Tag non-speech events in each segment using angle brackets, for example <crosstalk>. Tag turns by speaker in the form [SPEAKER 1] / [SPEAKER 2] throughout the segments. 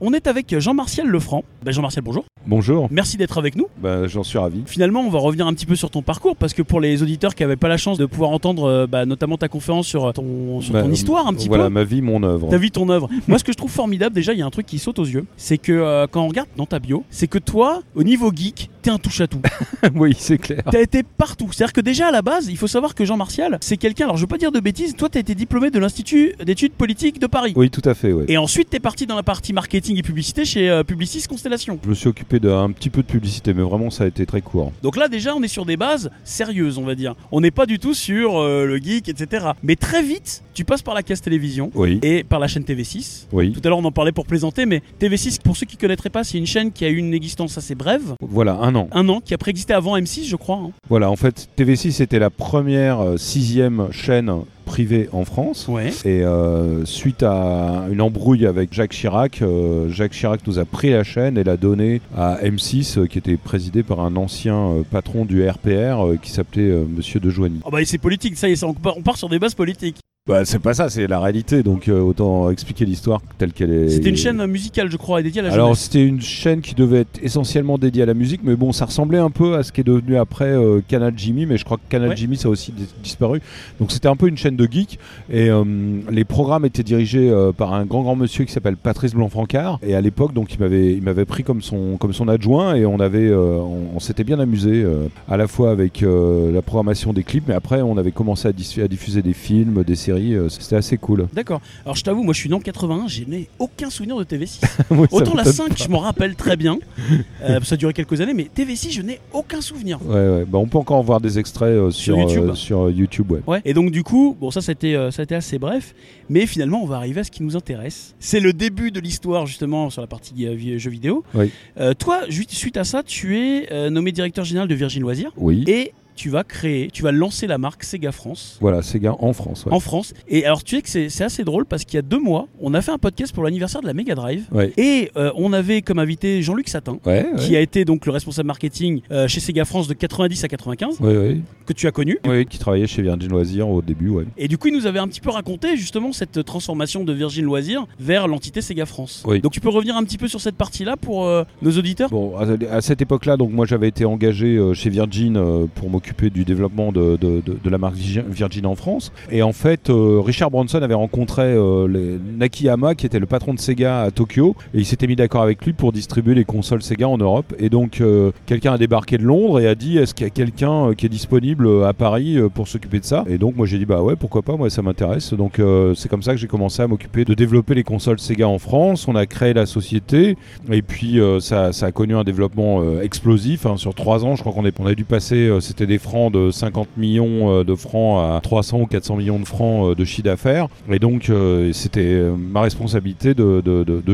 [SPEAKER 1] on est avec Jean-Martial Lefranc. Ben, Jean-Martial, bonjour.
[SPEAKER 2] Bonjour,
[SPEAKER 1] Merci d'être avec nous.
[SPEAKER 2] bah, j'en suis ravi.
[SPEAKER 1] Finalement, on va revenir un petit peu sur ton parcours parce que pour les auditeurs qui n'avaient pas la chance de pouvoir entendre euh, bah, notamment ta conférence sur ton, sur ton histoire un petit
[SPEAKER 2] voilà,
[SPEAKER 1] peu.
[SPEAKER 2] ma vie, mon œuvre.
[SPEAKER 1] Ta vie, ton œuvre. <laughs> Moi, ce que je trouve formidable, déjà, il y a un truc qui saute aux yeux. C'est que euh, quand on regarde dans ta bio, c'est que toi, au niveau geek, un touche-à-tout. <laughs>
[SPEAKER 2] oui, c'est clair.
[SPEAKER 1] T'as été partout. C'est-à-dire que déjà, à la base, il faut savoir que Jean Martial, c'est quelqu'un, alors je veux pas dire de bêtises, toi, t'as été diplômé de l'Institut d'études politiques de Paris.
[SPEAKER 2] Oui, tout à fait, ouais.
[SPEAKER 1] Et ensuite, t'es parti dans la partie marketing et publicité chez euh, Publicis Constellation.
[SPEAKER 2] Je me suis occupé d'un petit peu de publicité, mais vraiment, ça a été très court.
[SPEAKER 1] Donc là, déjà, on est sur des bases sérieuses, on va dire. On n'est pas du tout sur euh, le geek, etc. Mais très vite, tu passes par la caisse télévision
[SPEAKER 2] Oui,
[SPEAKER 1] et par la chaîne TV6.
[SPEAKER 2] oui.
[SPEAKER 1] Tout à l'heure, on en parlait pour plaisanter, mais TV6, pour ceux qui connaîtraient pas, c'est une chaîne qui a eu une existence assez brève.
[SPEAKER 2] Voilà, un an.
[SPEAKER 1] Un an, qui a préexisté avant M6, je crois. hein.
[SPEAKER 2] Voilà, en fait, TV6 était la première euh, sixième chaîne privée en France.
[SPEAKER 1] Ouais.
[SPEAKER 2] Et euh, suite à une embrouille avec Jacques Chirac, euh, Jacques Chirac nous a pris la chaîne et l'a donnée à M6, euh, qui était présidé par un ancien patron du RPR qui s'appelait Monsieur De Joigny.
[SPEAKER 1] Oh bah, c'est politique, ça y est, ça, on part sur des bases politiques.
[SPEAKER 2] Bah, c'est pas ça, c'est la réalité, donc euh, autant expliquer l'histoire telle qu'elle est.
[SPEAKER 1] C'était une chaîne musicale, je crois, et dédiée à la
[SPEAKER 2] Alors
[SPEAKER 1] jeunesse.
[SPEAKER 2] c'était une chaîne qui devait être essentiellement dédiée à la musique, mais bon, ça ressemblait un peu à ce qui est devenu après euh, Canal Jimmy, mais je crois que Canal
[SPEAKER 1] Ouais.
[SPEAKER 2] Jimmy ça a aussi dis- disparu. Donc c'était un peu une chaîne de geeks, et euh, les programmes étaient dirigés par un grand grand monsieur qui s'appelle Patrice Blanc-Francard, et à l'époque donc il m'avait il m'avait pris comme son comme son adjoint, et on avait on, on s'était bien amusé à la fois avec la programmation des clips, mais après on avait commencé à diffuser des films, des séries, euh, c'était assez cool.
[SPEAKER 1] D'accord. Alors je t'avoue, moi je suis né en 81, je n'ai aucun souvenir de TV6. <laughs>
[SPEAKER 2] Moi,
[SPEAKER 1] Autant la
[SPEAKER 2] m'étonne
[SPEAKER 1] 5, je m'en rappelle très bien. <laughs> Euh, ça a duré quelques années, mais TV6, je n'ai aucun souvenir.
[SPEAKER 2] Ouais, ouais. Bah, on peut encore voir des extraits euh,
[SPEAKER 1] Sur
[SPEAKER 2] sur,
[SPEAKER 1] YouTube
[SPEAKER 2] sur YouTube, ouais.
[SPEAKER 1] Ouais. Et donc du coup, bon ça c'était ça a été assez bref, mais finalement on va arriver à ce qui nous intéresse. C'est le début de l'histoire justement sur la partie jeux vidéo.
[SPEAKER 2] Oui.
[SPEAKER 1] Toi, suite à ça, tu es nommé directeur général de Virgin Loisirs
[SPEAKER 2] Oui.
[SPEAKER 1] et tu vas créer, tu vas lancer la marque Sega France.
[SPEAKER 2] Voilà, Sega en France. Ouais.
[SPEAKER 1] En France. Et alors, tu sais que c'est assez drôle parce qu'il y a deux mois, on a fait un podcast pour l'anniversaire de la Mega Drive.
[SPEAKER 2] Ouais.
[SPEAKER 1] Et euh, on avait comme invité Jean-Luc Satin,
[SPEAKER 2] Ouais,
[SPEAKER 1] qui a été donc le responsable marketing euh, chez Sega France de 90 à 95,
[SPEAKER 2] Ouais, ouais.
[SPEAKER 1] que tu as connu.
[SPEAKER 2] Ouais, qui travaillait chez Virgin Loisirs au début, ouais.
[SPEAKER 1] Et du coup, il nous avait un petit peu raconté justement cette transformation de Virgin Loisirs vers l'entité Sega France.
[SPEAKER 2] Oui.
[SPEAKER 1] Donc tu peux revenir un petit peu sur cette partie-là pour euh, nos auditeurs?
[SPEAKER 2] Bon, à, à cette époque-là, donc moi j'avais été engagé chez Virgin pour m'occuper du développement de, de- de- la marque Virgin en France. Et en fait, euh, Richard Branson avait rencontré euh, les- Nakayama, qui était le patron de Sega à Tokyo, et il s'était mis d'accord avec lui pour distribuer les consoles Sega en Europe. Et donc, euh, quelqu'un a débarqué de Londres et a dit Est-ce qu'il y a quelqu'un qui est disponible à Paris pour s'occuper de ça? Et donc, moi j'ai dit Bah ouais, pourquoi pas, moi ça m'intéresse. Donc, c'est comme ça que j'ai commencé à m'occuper de développer les consoles Sega en France. On a créé la société. Et puis ça, ça a connu un développement explosif. hein. Sur trois ans, je crois qu'on a dû passer, c'était des francs de 50 millions euh, de francs à 300 ou 400 millions de francs de chiffre d'affaires. Et donc euh, c'était euh, ma responsabilité de,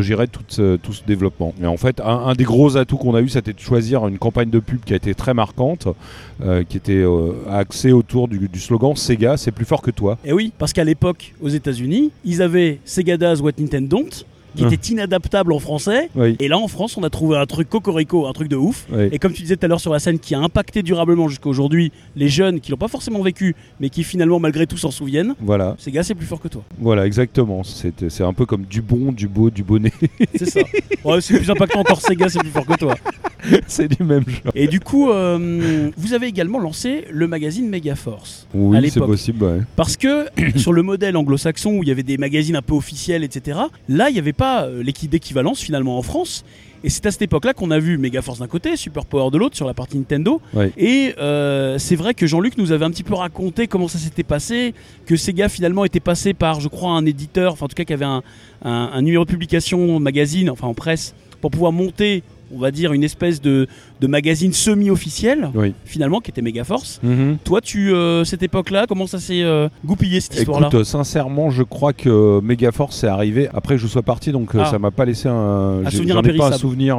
[SPEAKER 2] gérer tout ce, développement. Et en fait, un, des gros atouts qu'on a eu, c'était de choisir une campagne de pub qui a été très marquante, qui était axée autour du, slogan Sega, c'est plus fort que toi.
[SPEAKER 1] Et oui, parce qu'à l'époque, aux États-Unis, ils avaient Sega Does What Nintendo Don't, qui était inadaptable en français.
[SPEAKER 2] Oui.
[SPEAKER 1] Et là, en France, on a trouvé un truc cocorico, un truc de ouf.
[SPEAKER 2] Oui.
[SPEAKER 1] Et comme tu disais tout à l'heure sur la scène, qui a impacté durablement jusqu'à aujourd'hui les jeunes qui l'ont pas forcément vécu, mais qui finalement, malgré tout, s'en souviennent.
[SPEAKER 2] Voilà,
[SPEAKER 1] Sega, c'est plus fort que toi.
[SPEAKER 2] voilà, exactement. C'est un peu comme du bon, du beau, du bonnet. <laughs>
[SPEAKER 1] C'est ça. Ouais, c'est plus impactant encore Sega, c'est plus fort que toi. <laughs>
[SPEAKER 2] c'est du même genre.
[SPEAKER 1] Et du coup, euh, vous avez également lancé le magazine Megaforce.
[SPEAKER 2] Oui, c'est possible, ouais.
[SPEAKER 1] Parce que <clears throat> sur le modèle anglo-saxon où il y avait des magazines un peu officiels, etc., là, il n'y avait pas euh, l'équi- d'équivalence finalement en France. Et c'est à cette époque-là qu'on a vu Megaforce d'un côté, Super Power de l'autre sur la partie Nintendo.
[SPEAKER 2] Ouais.
[SPEAKER 1] Et euh, c'est vrai que Jean-Luc nous avait un petit peu raconté comment ça s'était passé, que Sega finalement était passé par, je crois, un éditeur, enfin en tout cas qui avait un, un- un numéro de publication magazine, enfin en presse, pour pouvoir monter, on va dire, une espèce de, de magazine semi-officiel,
[SPEAKER 2] Oui.
[SPEAKER 1] finalement, qui était Megaforce.
[SPEAKER 2] Mhm.
[SPEAKER 1] Toi, tu, euh, cette époque-là, comment ça s'est euh, goupillé cette histoire-là?
[SPEAKER 2] Écoute, euh, sincèrement, je crois que Megaforce est arrivé après que je sois parti, donc
[SPEAKER 1] Ah.
[SPEAKER 2] ça m'a pas laissé un,
[SPEAKER 1] Un souvenir
[SPEAKER 2] ai pas un souvenir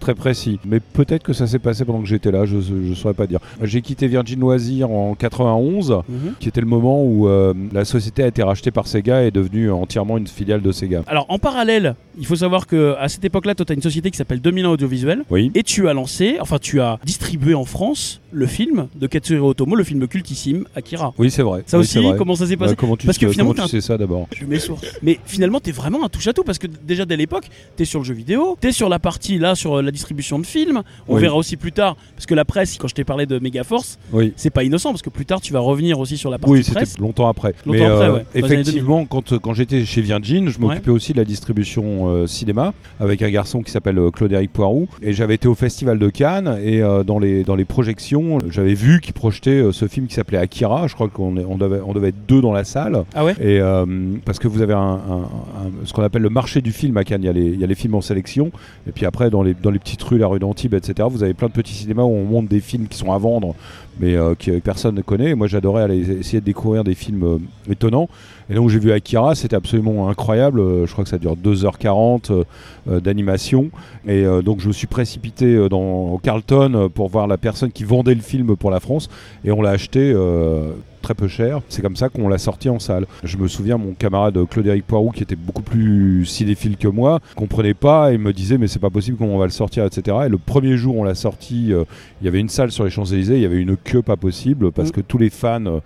[SPEAKER 2] très précis. Mais peut-être que ça s'est passé pendant que j'étais là, je, je saurais pas dire. J'ai quitté Virgin Loisirs en 91,
[SPEAKER 1] Mhm.
[SPEAKER 2] qui était le moment où la société a été rachetée par Sega et est devenue entièrement une filiale de Sega.
[SPEAKER 1] Alors en parallèle, il faut savoir que à cette époque-là, toi, tu as une société qui s'appelle 2001 audiovisuel.
[SPEAKER 2] Oui.
[SPEAKER 1] Et tu as lancé, enfin tu as distribué en France le film de Katsuhiro Otomo, le film cultissime Akira.
[SPEAKER 2] Oui, c'est vrai.
[SPEAKER 1] Ça
[SPEAKER 2] Oui,
[SPEAKER 1] aussi, comment ça s'est passé
[SPEAKER 2] Ouais, comment tu,
[SPEAKER 1] Parce que
[SPEAKER 2] sais-
[SPEAKER 1] finalement,
[SPEAKER 2] tu sais ça d'abord
[SPEAKER 1] Je mets source. Mais finalement, t'es vraiment un touche à tout parce que déjà dès l'époque, t'es sur le jeu vidéo, t'es sur la partie là sur euh, la distribution de films. On
[SPEAKER 2] Oui.
[SPEAKER 1] verra aussi plus tard parce que la presse, quand je t'ai parlé de Megaforce,
[SPEAKER 2] Oui.
[SPEAKER 1] c'est pas innocent parce que plus tard tu vas revenir aussi sur la partie
[SPEAKER 2] Oui, c'était longtemps après.
[SPEAKER 1] Longtemps
[SPEAKER 2] Mais
[SPEAKER 1] après,
[SPEAKER 2] euh,
[SPEAKER 1] ouais,
[SPEAKER 2] effectivement, quand, quand j'étais chez Virgin, je m'occupais aussi de la distribution euh, cinéma avec un garçon qui s'appelle euh, Claude-Éric Poirou. Et j'avais été au Festival de Cannes et euh, dans, les, dans les projections, j'avais vu qu'il projetait euh, ce film qui s'appelait Akira. Je crois qu'on on devait, on devait être deux dans la salle.
[SPEAKER 1] Ah ouais?
[SPEAKER 2] Et euh, parce que vous avez un, un- un- ce qu'on appelle le marché du film à Cannes. Il y, a les, il y a les films en sélection. Et puis après, dans les, dans les petites rues, la rue d'Antibes, etc., vous avez plein de petits cinémas où on monte des films qui sont à vendre, mais euh, que personne ne connaît. Et moi, j'adorais aller essayer de découvrir des films euh, étonnants. Et où j'ai vu Akira, c'était absolument incroyable. Je crois que ça dure 2h40 euh, euh, d'animation. Et donc, je me suis précipité dans au Carlton pour voir la personne qui vendait le film pour la France. Et on l'a acheté. euh, très peu cher. C'est comme ça qu'on l'a sorti en salle. Je me souviens, mon camarade Claude-Éric Poirou, qui était beaucoup plus cinéphile que moi, comprenait pas et me disait mais c'est pas possible comment on va le sortir, etc. Et le premier jour on l'a sorti, euh, il y avait une salle sur les Champs-Élysées, il y avait une queue pas possible parce
[SPEAKER 1] Mm.
[SPEAKER 2] que tous les fans euh,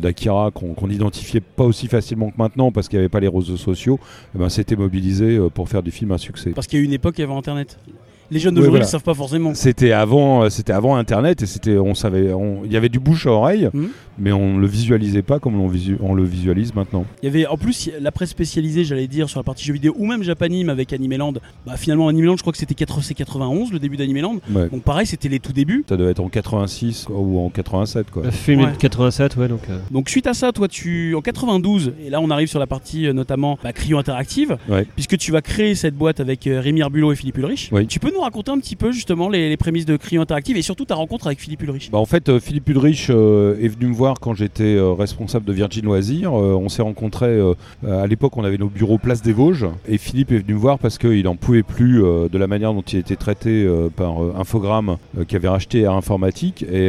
[SPEAKER 2] d'Akira qu'on qu'on identifiait pas aussi facilement que maintenant parce qu'il n'y avait pas les réseaux sociaux, eh ben, s'étaient mobilisés euh, pour faire du film un succès.
[SPEAKER 1] Parce qu'il y a eu une époque, il y avait Internet. Les jeunes d'aujourd'hui ne
[SPEAKER 2] voilà.
[SPEAKER 1] savent pas forcément.
[SPEAKER 2] C'était avant, euh, c'était avant Internet et c'était, on savait, il y avait du bouche à oreille,
[SPEAKER 1] Mhm.
[SPEAKER 2] mais on le visualisait pas comme on, visu- on le visualise maintenant.
[SPEAKER 1] Il y avait en plus la presse spécialisée, j'allais dire, sur la partie jeux vidéo ou même Japanime avec Animeland. Bah, finalement, Animeland, je crois que c'était 4 c'est 91, le début d'Animeland.
[SPEAKER 2] Ouais.
[SPEAKER 1] Donc pareil, c'était les tout débuts.
[SPEAKER 2] Ça devait être en 86 quoi, ou en 87 quoi.
[SPEAKER 3] Le film
[SPEAKER 1] Ouais.
[SPEAKER 3] est de 87, ouais, donc. euh,
[SPEAKER 1] Donc suite à ça, toi, tu en 92, et là on arrive sur la partie euh, notamment bah, Cryo Interactive,
[SPEAKER 2] Ouais.
[SPEAKER 1] puisque tu vas créer cette boîte avec euh, Rémi Arbulot et Philippe Ulrich. Tu peux nous raconter un petit peu justement les, prémices de Cryo Interactive et surtout ta rencontre avec Philippe Ulrich?
[SPEAKER 2] Bah, en fait, euh, Philippe Ulrich euh, est venu me voir quand j'étais euh, responsable de Virgin Loisirs. On s'est rencontrés à l'époque, on avait nos bureaux Place des Vosges. Et Philippe est venu me voir parce qu'il n'en pouvait plus de la manière dont il était traité par Infogrames qui avait racheté Air Informatique. Et,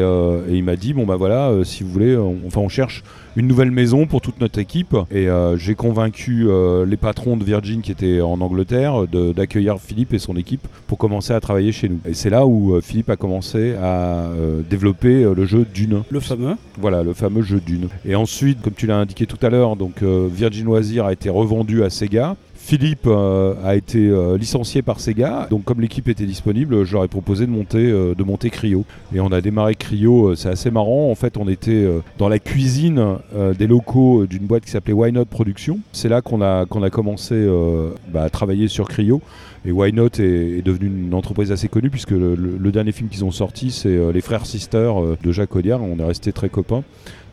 [SPEAKER 2] il m'a dit bon bah voilà, si vous voulez, enfin on cherche une nouvelle maison pour toute notre équipe. Et euh, j'ai convaincu euh, les patrons de Virgin qui étaient en Angleterre d'accueillir Philippe et son équipe pour commencer à travailler chez nous. Et c'est là où euh, Philippe a commencé à développer le jeu Dune.
[SPEAKER 1] Le fameux.
[SPEAKER 2] Voilà, le fameux jeu Dune. Et ensuite, comme tu l'as indiqué tout à l'heure, donc Virgin Loisirs a été revendu à Sega. Philippe euh, a été euh, licencié par Sega, donc comme l'équipe était disponible, je leur ai proposé de monter, euh, de monter Cryo. Et on a démarré Cryo, c'est assez marrant. En fait, on était dans la cuisine des locaux d'une boîte qui s'appelait Why Not Production. C'est là qu'on a, commencé bah, à travailler sur Cryo. Et Why Not est, est devenu une entreprise assez connue puisque le, dernier film qu'ils ont sorti, c'est Les Frères Sister euh, de Jacques Audiard. On est resté très copains.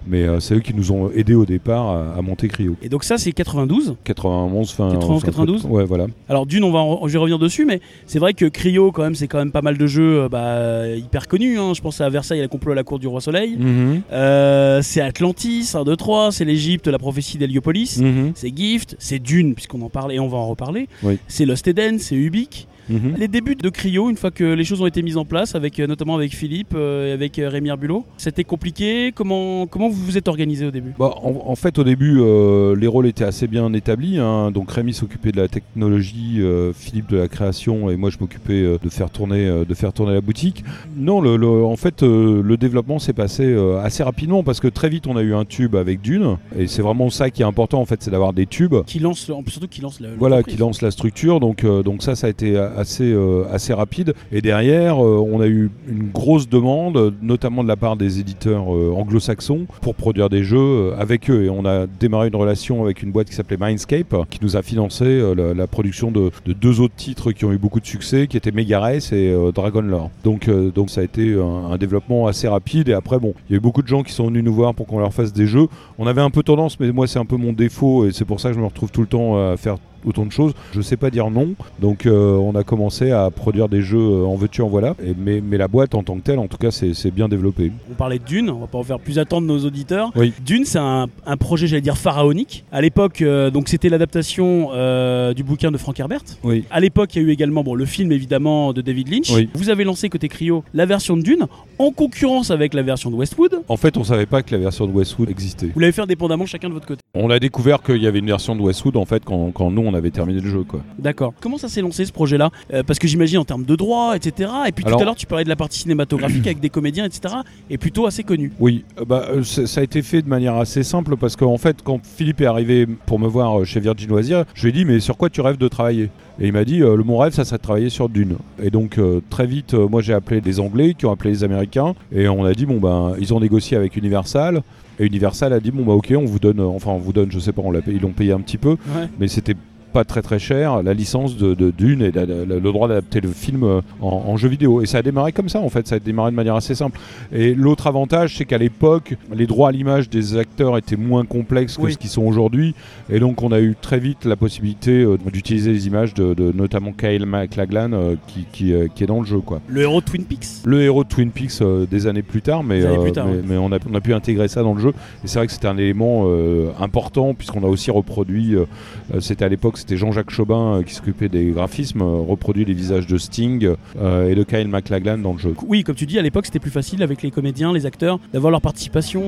[SPEAKER 2] Mais euh, c'est eux qui nous ont aidés au départ à, à monter Cryo.
[SPEAKER 1] Et donc ça, c'est 92.
[SPEAKER 2] 91, fin.
[SPEAKER 1] 91,
[SPEAKER 2] fin-
[SPEAKER 1] 92?
[SPEAKER 2] Ouais, voilà.
[SPEAKER 1] Alors d'une, on va, en- je vais revenir dessus, mais c'est vrai que Cryo, quand même, c'est quand même pas mal de jeux euh, bah, hyper connus. hein. Je pense à Versailles, la complot à la cour du roi Soleil.
[SPEAKER 2] Mhm.
[SPEAKER 1] Euh, c'est Atlantis, 1, 2, 3. C'est l'Égypte, la prophétie d'Héliopolis.
[SPEAKER 2] Mhm.
[SPEAKER 1] C'est Gift, c'est Dune, puisqu'on en parle et on va en reparler.
[SPEAKER 2] Oui.
[SPEAKER 1] C'est Lost Eden, c'est Ubik.
[SPEAKER 2] Mhm.
[SPEAKER 1] Les débuts de Cryo, une fois que les choses ont été mises en place, avec, euh, notamment avec Philippe euh, et avec euh, Rémi Arbulot, c'était compliqué. Comment, comment vous vous êtes organisé au début?
[SPEAKER 2] Bah, en, en fait, au début, euh, les rôles étaient assez bien établis. hein. Donc Rémi s'occupait de la technologie, euh, Philippe de la création, et moi je m'occupais euh, de faire tourner, de faire tourner la boutique. Non, le, le- en fait, le développement s'est passé assez rapidement parce que très vite on a eu un tube avec Dune, et c'est vraiment ça qui est important en fait, c'est d'avoir des tubes.
[SPEAKER 1] Qui lance, surtout qui lance la.
[SPEAKER 2] Voilà, qui lance la structure. Donc, donc ça, ça a été assez, euh, assez rapide. Et derrière, euh, on a eu une grosse demande, notamment de la part des éditeurs euh, anglo-saxons, pour produire des jeux avec eux. Et on a démarré une relation avec une boîte qui s'appelait Mindscape, qui nous a financé la, production de, de deux autres titres qui ont eu beaucoup de succès, qui étaient Mega Race et Dragon Lore. Donc, donc ça a été un, un développement assez rapide. Et après, bon, il y a eu beaucoup de gens qui sont venus nous voir pour qu'on leur fasse des jeux. On avait un peu tendance, mais moi c'est un peu mon défaut et c'est pour ça que je me retrouve tout le temps à faire autant de choses. Je sais pas dire non, donc euh, on a commencé à produire des jeux euh, en veux-tu en voilà. Et, mais, mais la boîte en tant que telle, en tout cas, c'est c'est bien développé.
[SPEAKER 1] On parlait de Dune, on va pas en faire plus attendre nos auditeurs.
[SPEAKER 2] Oui.
[SPEAKER 1] Dune, c'est un, un projet, j'allais dire, pharaonique. À l'époque, euh, donc c'était l'adaptation euh, du bouquin de Frank Herbert.
[SPEAKER 2] Oui.
[SPEAKER 1] À l'époque, il y a eu également bon, le film évidemment de David Lynch.
[SPEAKER 2] Oui.
[SPEAKER 1] Vous avez lancé côté Cryo la version de Dune en concurrence avec la version de Westwood.
[SPEAKER 2] En fait, on savait pas que la version de Westwood existait.
[SPEAKER 1] Vous l'avez fait indépendamment chacun de votre côté.
[SPEAKER 2] On a découvert qu'il y avait une version de Westwood en fait quand, quand nous on avait terminé le jeu. quoi.
[SPEAKER 1] D'accord. Comment ça s'est lancé ce projet-là? Euh, Parce que j'imagine en termes de droits, etc. Et puis
[SPEAKER 2] Alors-
[SPEAKER 1] tout à l'heure, tu parlais de la partie cinématographique <clears throat> avec des comédiens, etc. Et plutôt assez connu.
[SPEAKER 2] Oui, euh, bah, euh, ça a été fait de manière assez simple parce qu'en fait, quand Philippe est arrivé pour me voir chez Virgin Loisirs, je lui ai dit mais sur quoi tu rêves de travailler? Et il m'a dit euh, le mon rêve ça serait de travailler sur Dune. Et donc euh, très vite, euh, moi j'ai appelé des Anglais qui ont appelé les Américains et on a dit bon ben ils ont négocié avec Universal. Et Universal a dit bon bah ok on vous donne, euh, enfin on vous donne, je sais pas, on l'a payé- ils l'ont payé un petit peu,
[SPEAKER 1] Ouais.
[SPEAKER 2] mais c'était pas très très cher la licence de, de Dune et la- la- la- le droit d'adapter le film euh, en, en jeu vidéo et ça a démarré comme ça en fait ça a démarré de manière assez simple et l'autre avantage c'est qu'à l'époque les droits à l'image des acteurs étaient moins complexes que
[SPEAKER 1] Oui.
[SPEAKER 2] ce qu'ils sont aujourd'hui et donc on a eu très vite la possibilité euh, d'utiliser les images de, de notamment Kyle MacLachlan euh, qui, qui, euh, qui est dans le jeu quoi
[SPEAKER 1] Le héros de Twin Peaks?
[SPEAKER 2] Le héros de Twin Peaks des années plus tard, mais,
[SPEAKER 1] plus tard,
[SPEAKER 2] mais,
[SPEAKER 1] ouais.
[SPEAKER 2] mais on, a, on a pu intégrer ça dans le jeu. Et c'est vrai que c'était un élément important, puisqu'on a aussi reproduit, c'était à l'époque, c'était Jean-Jacques Chaubin euh, qui s'occupait des graphismes, euh, reproduit les visages de Sting euh, et de Kyle MacLachlan dans le jeu.
[SPEAKER 1] Oui, comme tu dis, à l'époque, c'était plus facile avec les comédiens, les acteurs, d'avoir leur participation.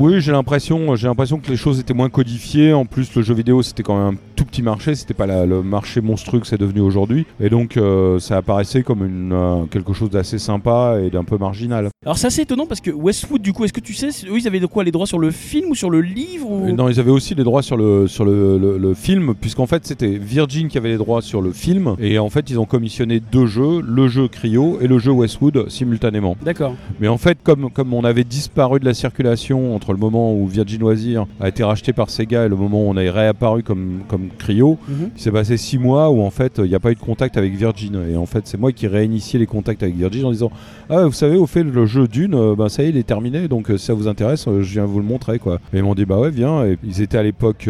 [SPEAKER 2] Oui, j'ai l'impression, j'ai l'impression que les choses étaient moins codifiées. En plus, le jeu vidéo, c'était quand même un tout petit marché. C'était pas la- le marché monstrueux que c'est devenu aujourd'hui. Et donc, ça apparaissait comme une, quelque chose d'assez sympa et d'un peu marginal.
[SPEAKER 1] Alors c'est assez étonnant parce que Westwood, du coup, est-ce que tu sais, eux, ils avaient de quoi les droits sur le film ou sur le livre ou...
[SPEAKER 2] Euh, Non, ils avaient aussi les droits sur le, sur le, le- le film, puisqu'en fait c'était Virgin qui avait les droits sur le film, et en fait ils ont commissionné deux jeux, le jeu Cryo et le jeu Westwood simultanément.
[SPEAKER 1] D'accord.
[SPEAKER 2] Mais en fait, comme, comme on avait disparu de la circulation entre le moment où Virgin Loisirs a été racheté par Sega et le moment où on est réapparu comme, comme Cryo,
[SPEAKER 1] Mhm.
[SPEAKER 2] il s'est passé six mois où en fait il n'y a pas eu de contact avec Virgin. Et en fait, c'est moi qui réinitié les contacts avec Virgin en disant Ah, vous savez, au fait, le jeu Dune, ben, ça y est, il est terminé. Donc, euh, si ça vous intéresse, euh, je viens vous le montrer. quoi. Et ils m'ont dit Bah ouais, viens. Ils étaient à l'époque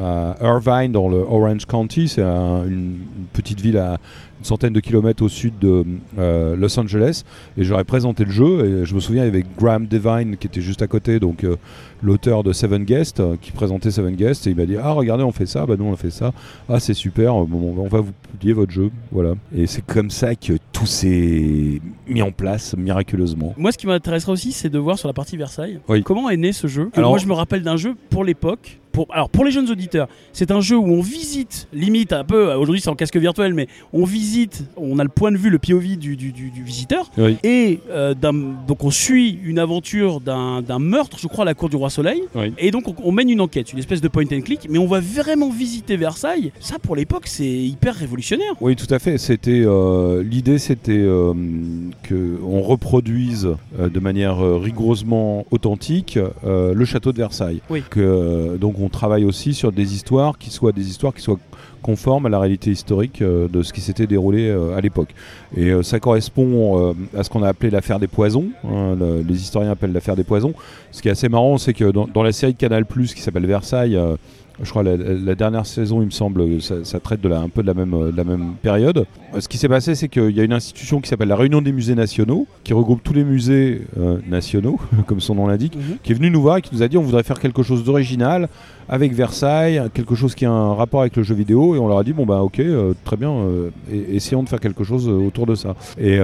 [SPEAKER 2] à Irvine, dans le Orange County. C'est un- une, une petite ville à une centaine de kilomètres au sud de euh, Los Angeles. Et j'aurais présenté le jeu. Et je me souviens, avec Graham Devine qui était juste à côté, donc euh, l'auteur de Seven Guests, euh, qui présentait Seven Guests. Et il m'a dit Ah, regardez, on fait ça. Bah, nous, on fait ça. Ah, c'est super. Bon, on va vous publier votre jeu. Voilà. Et c'est comme ça que tout s'est mis en place miraculeusement.
[SPEAKER 1] Moi, ce qui m'intéresserait aussi, c'est de voir sur la partie Versailles
[SPEAKER 2] Oui.
[SPEAKER 1] comment est né ce jeu?
[SPEAKER 2] Alors-
[SPEAKER 1] moi, je me rappelle d'un jeu pour l'époque. Pour, alors, pour les jeunes auditeurs, c'est un jeu où on visite, limite un peu, aujourd'hui c'est en casque virtuel, mais on visite, on a le point de vue, le POV du, du, du- du visiteur.
[SPEAKER 2] Oui.
[SPEAKER 1] Et euh, donc on suit une aventure d'un meurtre, je crois, à la cour du roi Soleil.
[SPEAKER 2] Oui.
[SPEAKER 1] Et donc on, on mène une enquête, une espèce de point and click, mais on va vraiment visiter Versailles. Ça, pour l'époque, c'est hyper révolutionnaire.
[SPEAKER 2] Oui, tout à fait. C'était euh, l'idée, c'était euh, que on reproduise euh, de manière euh, rigoureusement authentique euh, le château de Versailles.
[SPEAKER 1] Oui.
[SPEAKER 2] Que, euh, donc, on travaille aussi sur des histoires qui soient des histoires qui soient conformes à la réalité historique euh, de ce qui s'était déroulé euh, à l'époque. Et euh, ça correspond à ce qu'on a appelé l'affaire des poisons. hein, le- les historiens appellent l'affaire des poisons. Ce qui est assez marrant, c'est que dans, la série de Canal+ qui s'appelle Versailles. Je crois la, la dernière saison, il me semble, ça, ça traite de la, un peu de la même, euh, de la même période. Euh, Ce qui s'est passé, c'est qu'il y a une institution qui s'appelle la Réunion des musées nationaux, qui regroupe tous les musées euh, nationaux, <laughs> comme son nom l'indique, qui est venu nous voir et qui nous a dit on voudrait faire quelque chose d'original avec Versailles, quelque chose qui a un rapport avec le jeu vidéo. Et on leur a dit bon bah ok, euh, très bien, euh, et- essayons de faire quelque chose autour de ça. Et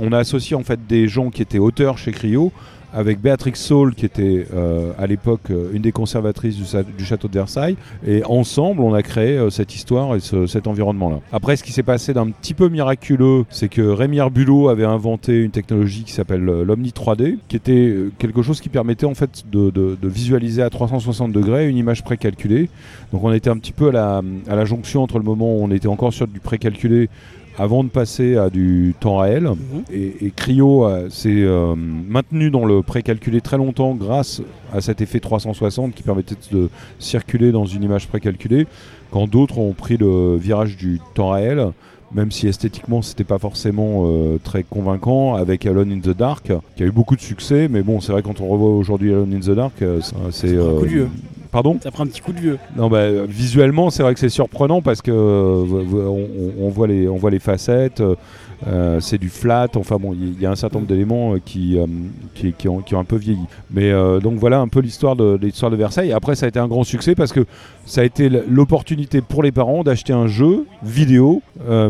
[SPEAKER 2] on a associé en fait des gens qui étaient auteurs chez Cryo avec Béatrix Saul, qui était euh, à l'époque euh, une des conservatrices du, château de Versailles. Et ensemble, on a créé euh, cette histoire et ce- cet environnement-là. Après, ce qui s'est passé d'un petit peu miraculeux, c'est que Rémi Herbulot avait inventé une technologie qui s'appelle l'Omni 3D, qui était quelque chose qui permettait en fait de visualiser à 360 degrés une image précalculée. Donc on était un petit peu à la, à la jonction entre le moment où on était encore sur du précalculé avant de passer à du temps réel.
[SPEAKER 1] Mhm.
[SPEAKER 2] Et, et Cryo euh, s'est euh, maintenu dans le précalculé très longtemps grâce à cet effet 360 qui permettait de circuler dans une image précalculée, quand d'autres ont pris le virage du temps réel. Même si esthétiquement c'était pas forcément euh, très convaincant avec Alone in the Dark, qui a eu beaucoup de succès, mais bon c'est vrai quand on revoit aujourd'hui Alone in the Dark, euh, c'est- c'est Pardon
[SPEAKER 1] Ça prend un petit coup de vieux.
[SPEAKER 2] non, bah, euh, visuellement, c'est vrai que c'est surprenant parce que euh, on, on voit les, on voit les facettes, euh, c'est du flat. Enfin bon, il y, y a un certain nombre d'éléments euh, qui, euh, qui, qui ont, qui ont un peu vieilli. Mais donc voilà un peu l'histoire de l'histoire de Versailles. Après, ça a été un grand succès parce que ça a été l'opportunité pour les parents d'acheter un jeu vidéo,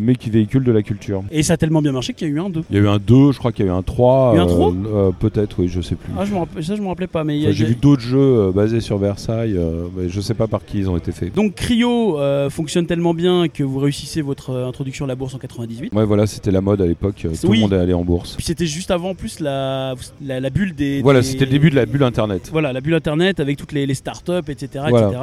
[SPEAKER 2] mais qui véhicule de la culture.
[SPEAKER 1] Et ça a tellement bien marché qu'il y a eu un 2.
[SPEAKER 2] Il y a eu un 2, je crois qu'il y a eu un 3.
[SPEAKER 1] Il y a eu un
[SPEAKER 2] euh,
[SPEAKER 1] 3?
[SPEAKER 2] euh, Peut-être, oui, je sais plus.
[SPEAKER 1] Ah, je rappelle- ça, je me rappelais pas, mais il y a-
[SPEAKER 2] Enfin, J'ai vu d'autres jeux basés sur Versailles. mais je sais pas par qui ils ont été faits.
[SPEAKER 1] Donc Cryo fonctionne tellement bien que vous réussissez votre introduction à la bourse en 98.
[SPEAKER 2] Ouais, voilà, c'était la mode à l'époque. euh, Tout
[SPEAKER 1] Oui.
[SPEAKER 2] le monde est allé en bourse.
[SPEAKER 1] Puis c'était juste avant en plus la, la, la bulle des.
[SPEAKER 2] Voilà,
[SPEAKER 1] des-
[SPEAKER 2] c'était le début de la bulle internet.
[SPEAKER 1] Voilà, la bulle internet avec toutes les, les startups, etc.,
[SPEAKER 2] Voilà.
[SPEAKER 1] etc.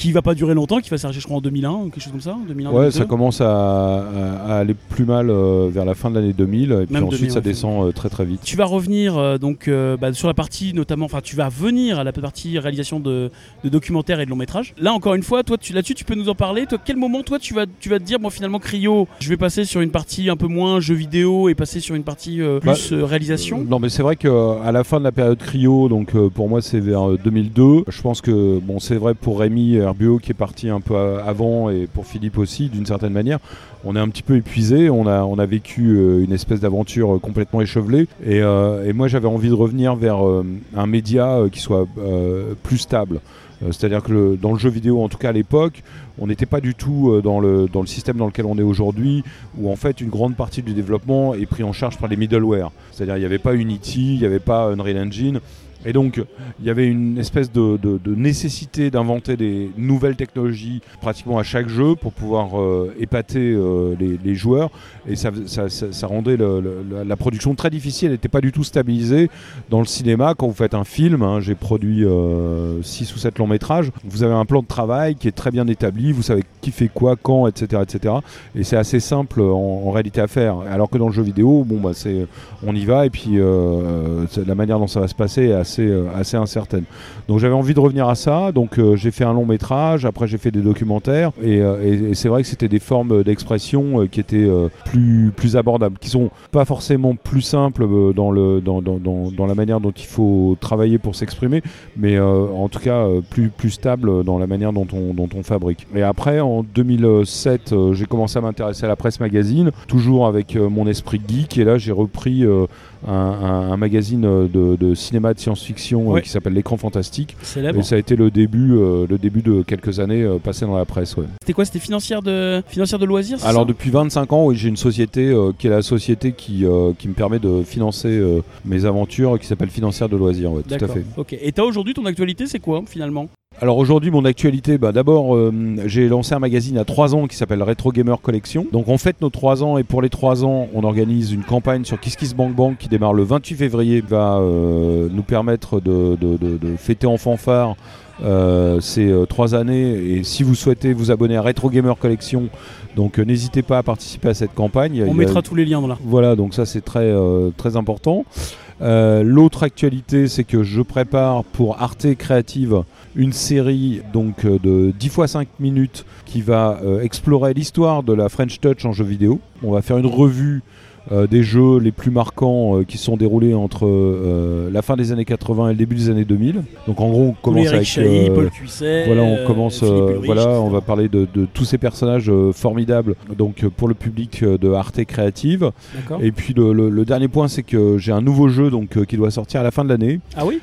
[SPEAKER 1] Qui va pas durer longtemps, qui va s'arrêter, je crois, en 2001 ou quelque chose comme ça. 2001,
[SPEAKER 2] Ouais,
[SPEAKER 1] 2002.
[SPEAKER 2] ça commence à, à- à aller plus mal euh, vers la fin de l'année 2000, et puis
[SPEAKER 1] Même
[SPEAKER 2] ensuite
[SPEAKER 1] 2000,
[SPEAKER 2] ça descend euh, très très vite.
[SPEAKER 1] Tu vas revenir euh, donc bah, sur la partie notamment, enfin tu vas venir à la partie réalisation de, de documentaires et de longs métrages. Là encore une fois, toi tu, là-dessus tu peux nous en parler. Toi, quel moment toi tu vas, tu vas te dire bon finalement Cryo, je vais passer sur une partie un peu moins jeux vidéo et passer sur une partie
[SPEAKER 2] Bah,
[SPEAKER 1] plus réalisation?
[SPEAKER 2] Non, mais c'est vrai qu'à la fin de la période cryo, donc pour moi c'est vers euh, 2002. Je pense que bon, c'est vrai pour Rémi Herbio qui est parti un peu avant et pour Philippe aussi d'une certaine manière. On est un petit peu épuisé. On a on a vécu euh, une espèce d'aventure euh, complètement échevelée et, euh, et moi j'avais envie de revenir vers un média qui soit plus stable. C'est-à-dire que dans le jeu vidéo, en tout cas à l'époque, on n'était pas du tout dans le, dans le système dans lequel on est aujourd'hui, où en fait une grande partie du développement est pris en charge par les middleware. C'est-à-dire il n'y avait pas Unity, il n'y avait pas Unreal Engine. Et donc, il y avait une espèce de, nécessité d'inventer des nouvelles technologies pratiquement à chaque jeu pour pouvoir euh, épater euh, les, joueurs. Et ça, rendait la, production très difficile. Elle n'était pas du tout stabilisée dans le cinéma. Quand vous faites un film, hein, j'ai produit 6 ou 7 longs métrages, vous avez un plan de travail qui est très bien établi. Vous savez qui fait quoi, quand, etc. etc. Et c'est assez simple en, réalité à faire. Alors que dans le jeu vidéo, bon, bah, on y va et puis euh, la manière dont ça va se passer est assez, euh, assez incertaine. Donc j'avais envie de revenir à ça. Donc euh, j'ai fait un long métrage, après j'ai fait des documentaires. Et, euh, c'est vrai que c'était des formes d'expression qui étaient plus, plus abordables, qui sont pas forcément plus simples dans, le, dans, dans, dans, la manière dont il faut travailler pour s'exprimer, mais en tout cas plus, plus stable dans la manière dont on, dont on fabrique. Et après, en 2007, euh, j'ai commencé à m'intéresser à la presse magazine, toujours avec mon esprit geek. Et là, j'ai repris un, un- un magazine euh, de, de cinéma de science-fiction euh,
[SPEAKER 1] Ouais.
[SPEAKER 2] qui s'appelle L'écran fantastique.
[SPEAKER 1] Célèbre.
[SPEAKER 2] Et ça a été le début, euh, le début de quelques années passées dans la presse. ouais.
[SPEAKER 1] C'était quoi C'était financière de financière de loisirs
[SPEAKER 2] Alors depuis 25 ans, oui, j'ai une société qui est la société qui, qui me permet de financer mes aventures, qui s'appelle Financière de loisirs. ouais, tout à fait.
[SPEAKER 1] Et toi aujourd'hui ton actualité c'est quoi finalement?
[SPEAKER 2] Alors aujourd'hui, mon actualité, bah, d'abord, euh, j'ai lancé un magazine à 3 ans qui s'appelle Retro Gamer Collection. Donc on fête nos 3 ans et pour les 3 ans, on organise une campagne sur KissKissBankBank qui démarre le 28 février, va euh, nous permettre de, de- de- de fêter en fanfare euh, ces euh, trois années. Et si vous souhaitez vous abonner à Retro Gamer Collection, donc n'hésitez pas à participer à cette campagne.
[SPEAKER 1] On
[SPEAKER 2] a-
[SPEAKER 1] mettra tous les liens dans là.
[SPEAKER 2] voilà, donc ça c'est très, très important. L'autre actualité, c'est que je prépare pour Arte Créative une série donc euh, de 10 fois 5 minutes qui va euh, explorer l'histoire de la French Touch en jeu vidéo. On va faire une revue euh, des jeux les plus marquants euh, qui sont déroulés entre euh, la fin des années 80 et le début des années 2000. Donc en gros, on commence avec
[SPEAKER 1] Chahi, Paul Cuisset.
[SPEAKER 2] voilà, on commence.
[SPEAKER 1] Ulrich,
[SPEAKER 2] voilà, on va parler de, de tous ces personnages formidables. Donc pour le public de Arte Créative. Et puis le, le- le dernier point, c'est que j'ai un nouveau jeu donc qui doit sortir à la fin de l'année,
[SPEAKER 1] Ah oui?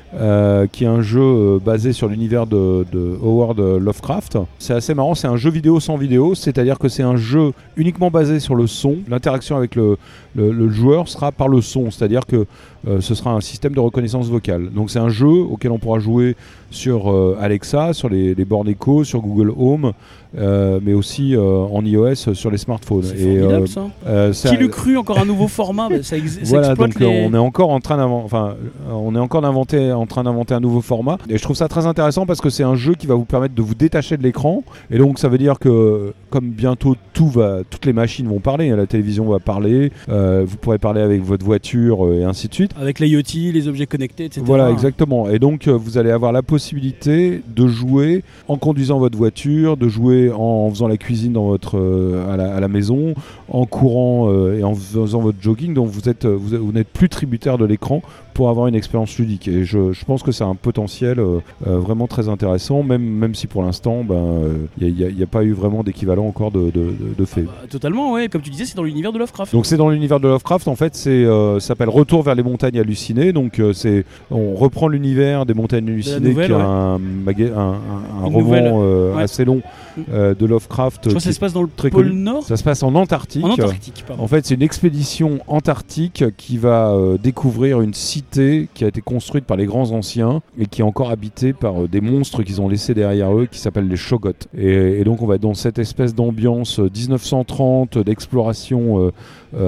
[SPEAKER 2] Qui est un jeu basé sur l'univers de, de Howard Lovecraft. C'est assez marrant, c'est un jeu vidéo sans vidéo, c'est-à-dire que c'est un jeu uniquement basé sur le son. L'interaction avec le, le- joueur sera par le son, c'est-à-dire que euh, ce sera un système de reconnaissance vocale. Donc c'est un jeu auquel on pourra jouer sur euh, Alexa, sur les, les bornes Echo, sur Google Home, euh, mais aussi en iOS sur les smartphones.
[SPEAKER 1] C'est
[SPEAKER 2] Et,
[SPEAKER 1] formidable ça.
[SPEAKER 2] ça-
[SPEAKER 1] Qui l'eût cru encore un nouveau format bah, Ça, ex- ça
[SPEAKER 2] voilà,
[SPEAKER 1] exploite
[SPEAKER 2] donc
[SPEAKER 1] les...
[SPEAKER 2] on est encore en train d'inventer, enfin, on est encore d'inventer, en train d'inventer un nouveau format. Et je trouve ça très intéressant parce que c'est un jeu qui va vous permettre de vous détacher de l'écran. Et donc ça veut dire que comme bientôt tout va, toutes les machines vont parler, hein, la télévision va parler, vous pourrez parler avec votre voiture et ainsi de suite.
[SPEAKER 1] Avec l'IoT, les objets connectés, etc.
[SPEAKER 2] Voilà, exactement. Et donc, euh, vous allez avoir la possibilité de jouer en conduisant votre voiture, de jouer en, faisant la cuisine dans votre, euh, à, la, à la maison, en courant euh, et en faisant votre jogging. Donc, vous êtes, euh, vous, vous n'êtes plus tributaire de l'écran pour avoir une expérience ludique. Et je, je pense que c'est un potentiel euh, vraiment très intéressant, même, même si pour l'instant, ben, il n'y a, a pas eu vraiment d'équivalent encore de, de, de- de fait.
[SPEAKER 1] Bah, totalement, ouais. Comme tu disais, c'est dans l'univers de Lovecraft.
[SPEAKER 2] Donc c'est dans l'univers de Lovecraft, en fait, c'est ça s'appelle Retour vers les monts montagnes hallucinées. Donc euh, c'est, on reprend l'univers des montagnes hallucinées,
[SPEAKER 1] nouvelle,
[SPEAKER 2] qui est
[SPEAKER 1] ouais.
[SPEAKER 2] un, maga- un, un- un
[SPEAKER 1] Une
[SPEAKER 2] roman
[SPEAKER 1] nouvelle,
[SPEAKER 2] euh,
[SPEAKER 1] ouais.
[SPEAKER 2] assez long
[SPEAKER 1] Mm.
[SPEAKER 2] euh, de Lovecraft.
[SPEAKER 1] Je crois que
[SPEAKER 2] qui
[SPEAKER 1] ça se passe dans le pôle
[SPEAKER 2] connu.
[SPEAKER 1] Nord
[SPEAKER 2] ça se passe en Antarctique.
[SPEAKER 1] En Antarctique, pardon.
[SPEAKER 2] En fait, c'est une expédition antarctique qui va euh, découvrir une cité qui a été construite par les grands anciens et qui est encore habitée par des monstres qu'ils ont laissés derrière eux, qui s'appellent les Shoggoths. Et, et donc, on va être dans cette espèce d'ambiance euh, 1930 d'exploration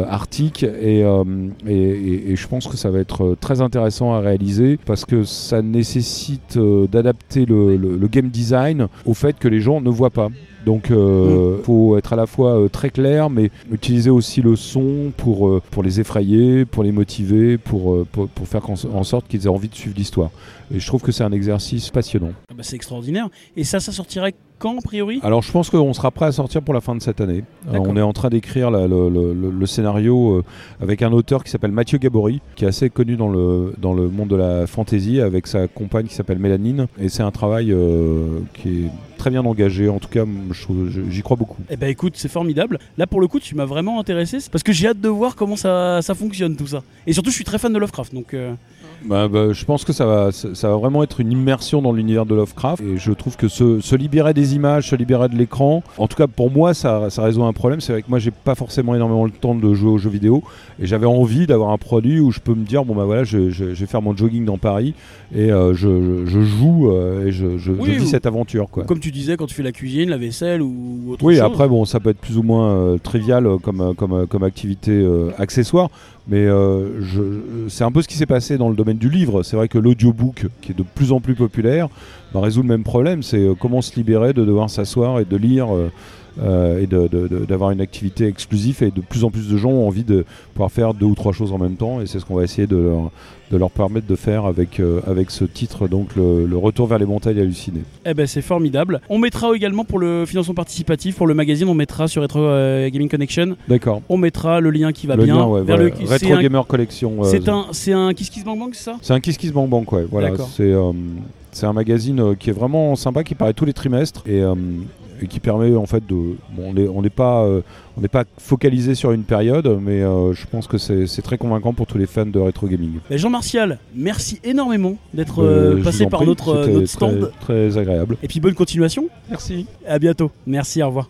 [SPEAKER 2] arctique. Et, euh, et- je pense que ça va être euh, très intéressant à réaliser parce que ça nécessite euh, d'adapter le game design au fait que les gens ne voient pas. Donc il faut être à la fois euh, très clair, mais utiliser aussi le son pour, euh, pour les effrayer, pour les motiver, pour, euh, pour, pour faire en sorte qu'ils aient envie de suivre l'histoire. Et je trouve que c'est un exercice passionnant.
[SPEAKER 1] Ah bah, c'est extraordinaire. Et ça, ça sortirait quand, a priori?
[SPEAKER 2] Alors je pense qu'on sera prêt à sortir pour la fin de cette année. Euh, on est en train d'écrire le, le- le- le scénario euh, avec un auteur qui s'appelle Mathieu Gabory, qui est assez connu dans le, dans le monde de la fantasy, avec sa compagne qui s'appelle Mélanine. Et c'est un travail euh, qui est très bien engagé. En tout cas, j'y crois beaucoup.
[SPEAKER 1] Eh ben écoute, c'est formidable. Là, pour le coup, tu m'as vraiment intéressé. Parce que j'ai hâte de voir comment ça, ça fonctionne, tout ça. Et surtout, je suis très fan de Lovecraft. Donc, euh,
[SPEAKER 2] Bah, bah, je pense que ça va, ça ça va vraiment être une immersion dans l'univers de Lovecraft. Et je trouve que se, se libérer des images, se libérer de l'écran, en tout cas pour moi, ça, ça résout un problème. C'est vrai que moi, j'ai pas forcément énormément le temps de jouer aux jeux vidéo. Et j'avais envie d'avoir un produit où je peux me dire, bon bah voilà, je, je- je vais faire mon jogging dans Paris et euh, je, joue euh, et je,
[SPEAKER 1] Oui,
[SPEAKER 2] vis
[SPEAKER 1] ou-
[SPEAKER 2] cette aventure. Quoi.
[SPEAKER 1] comme tu disais, quand tu fais la cuisine, la vaisselle ou autre
[SPEAKER 2] Oui,
[SPEAKER 1] chose.
[SPEAKER 2] après, bon, ça peut être plus ou moins euh, trivial comme, comme, comme activité accessoire, mais euh, c'est un peu ce qui s'est passé dans le domaine du livre. C'est vrai que l'audiobook, qui est de plus en plus populaire, bah, résout le même problème. C'est euh, comment se libérer de devoir s'asseoir et de lire. Euh, et d'avoir une activité exclusive et de plus en plus de gens ont envie de pouvoir faire deux ou trois choses en même temps et c'est ce qu'on va essayer de leur, de leur permettre de faire avec, euh, avec ce titre donc le, le retour vers les montagnes hallucinées
[SPEAKER 1] Eh ben c'est formidable. On mettra également pour le financement participatif, pour le magazine, on mettra sur Retro euh, Gaming Connection,
[SPEAKER 2] d'accord
[SPEAKER 1] on mettra le lien qui va
[SPEAKER 2] le
[SPEAKER 1] bien
[SPEAKER 2] lien ouais,
[SPEAKER 1] vers
[SPEAKER 2] voilà.
[SPEAKER 1] le.
[SPEAKER 2] Retro
[SPEAKER 1] un-
[SPEAKER 2] Gamer Collection
[SPEAKER 1] C'est un, c'est un Kiss Kiss Bang Bang, c'est ça?
[SPEAKER 2] C'est un Kiss Kiss Bang Bang, ouais. Voilà, c'est c'est un magazine qui est vraiment sympa, qui paraît tous les trimestres et, euh, et qui permet en fait de. Bon, on n'est pas euh, on n'est pas focalisé sur une période, mais euh, je pense que c'est très convaincant pour tous les fans de rétro gaming.
[SPEAKER 1] Jean Martial, merci énormément d'être
[SPEAKER 2] Euh,
[SPEAKER 1] passé par
[SPEAKER 2] prie,
[SPEAKER 1] notre,
[SPEAKER 2] c'était
[SPEAKER 1] notre stand.
[SPEAKER 2] Très, très agréable.
[SPEAKER 1] Et puis bonne continuation.
[SPEAKER 2] Merci.
[SPEAKER 1] À bientôt. Merci, au revoir.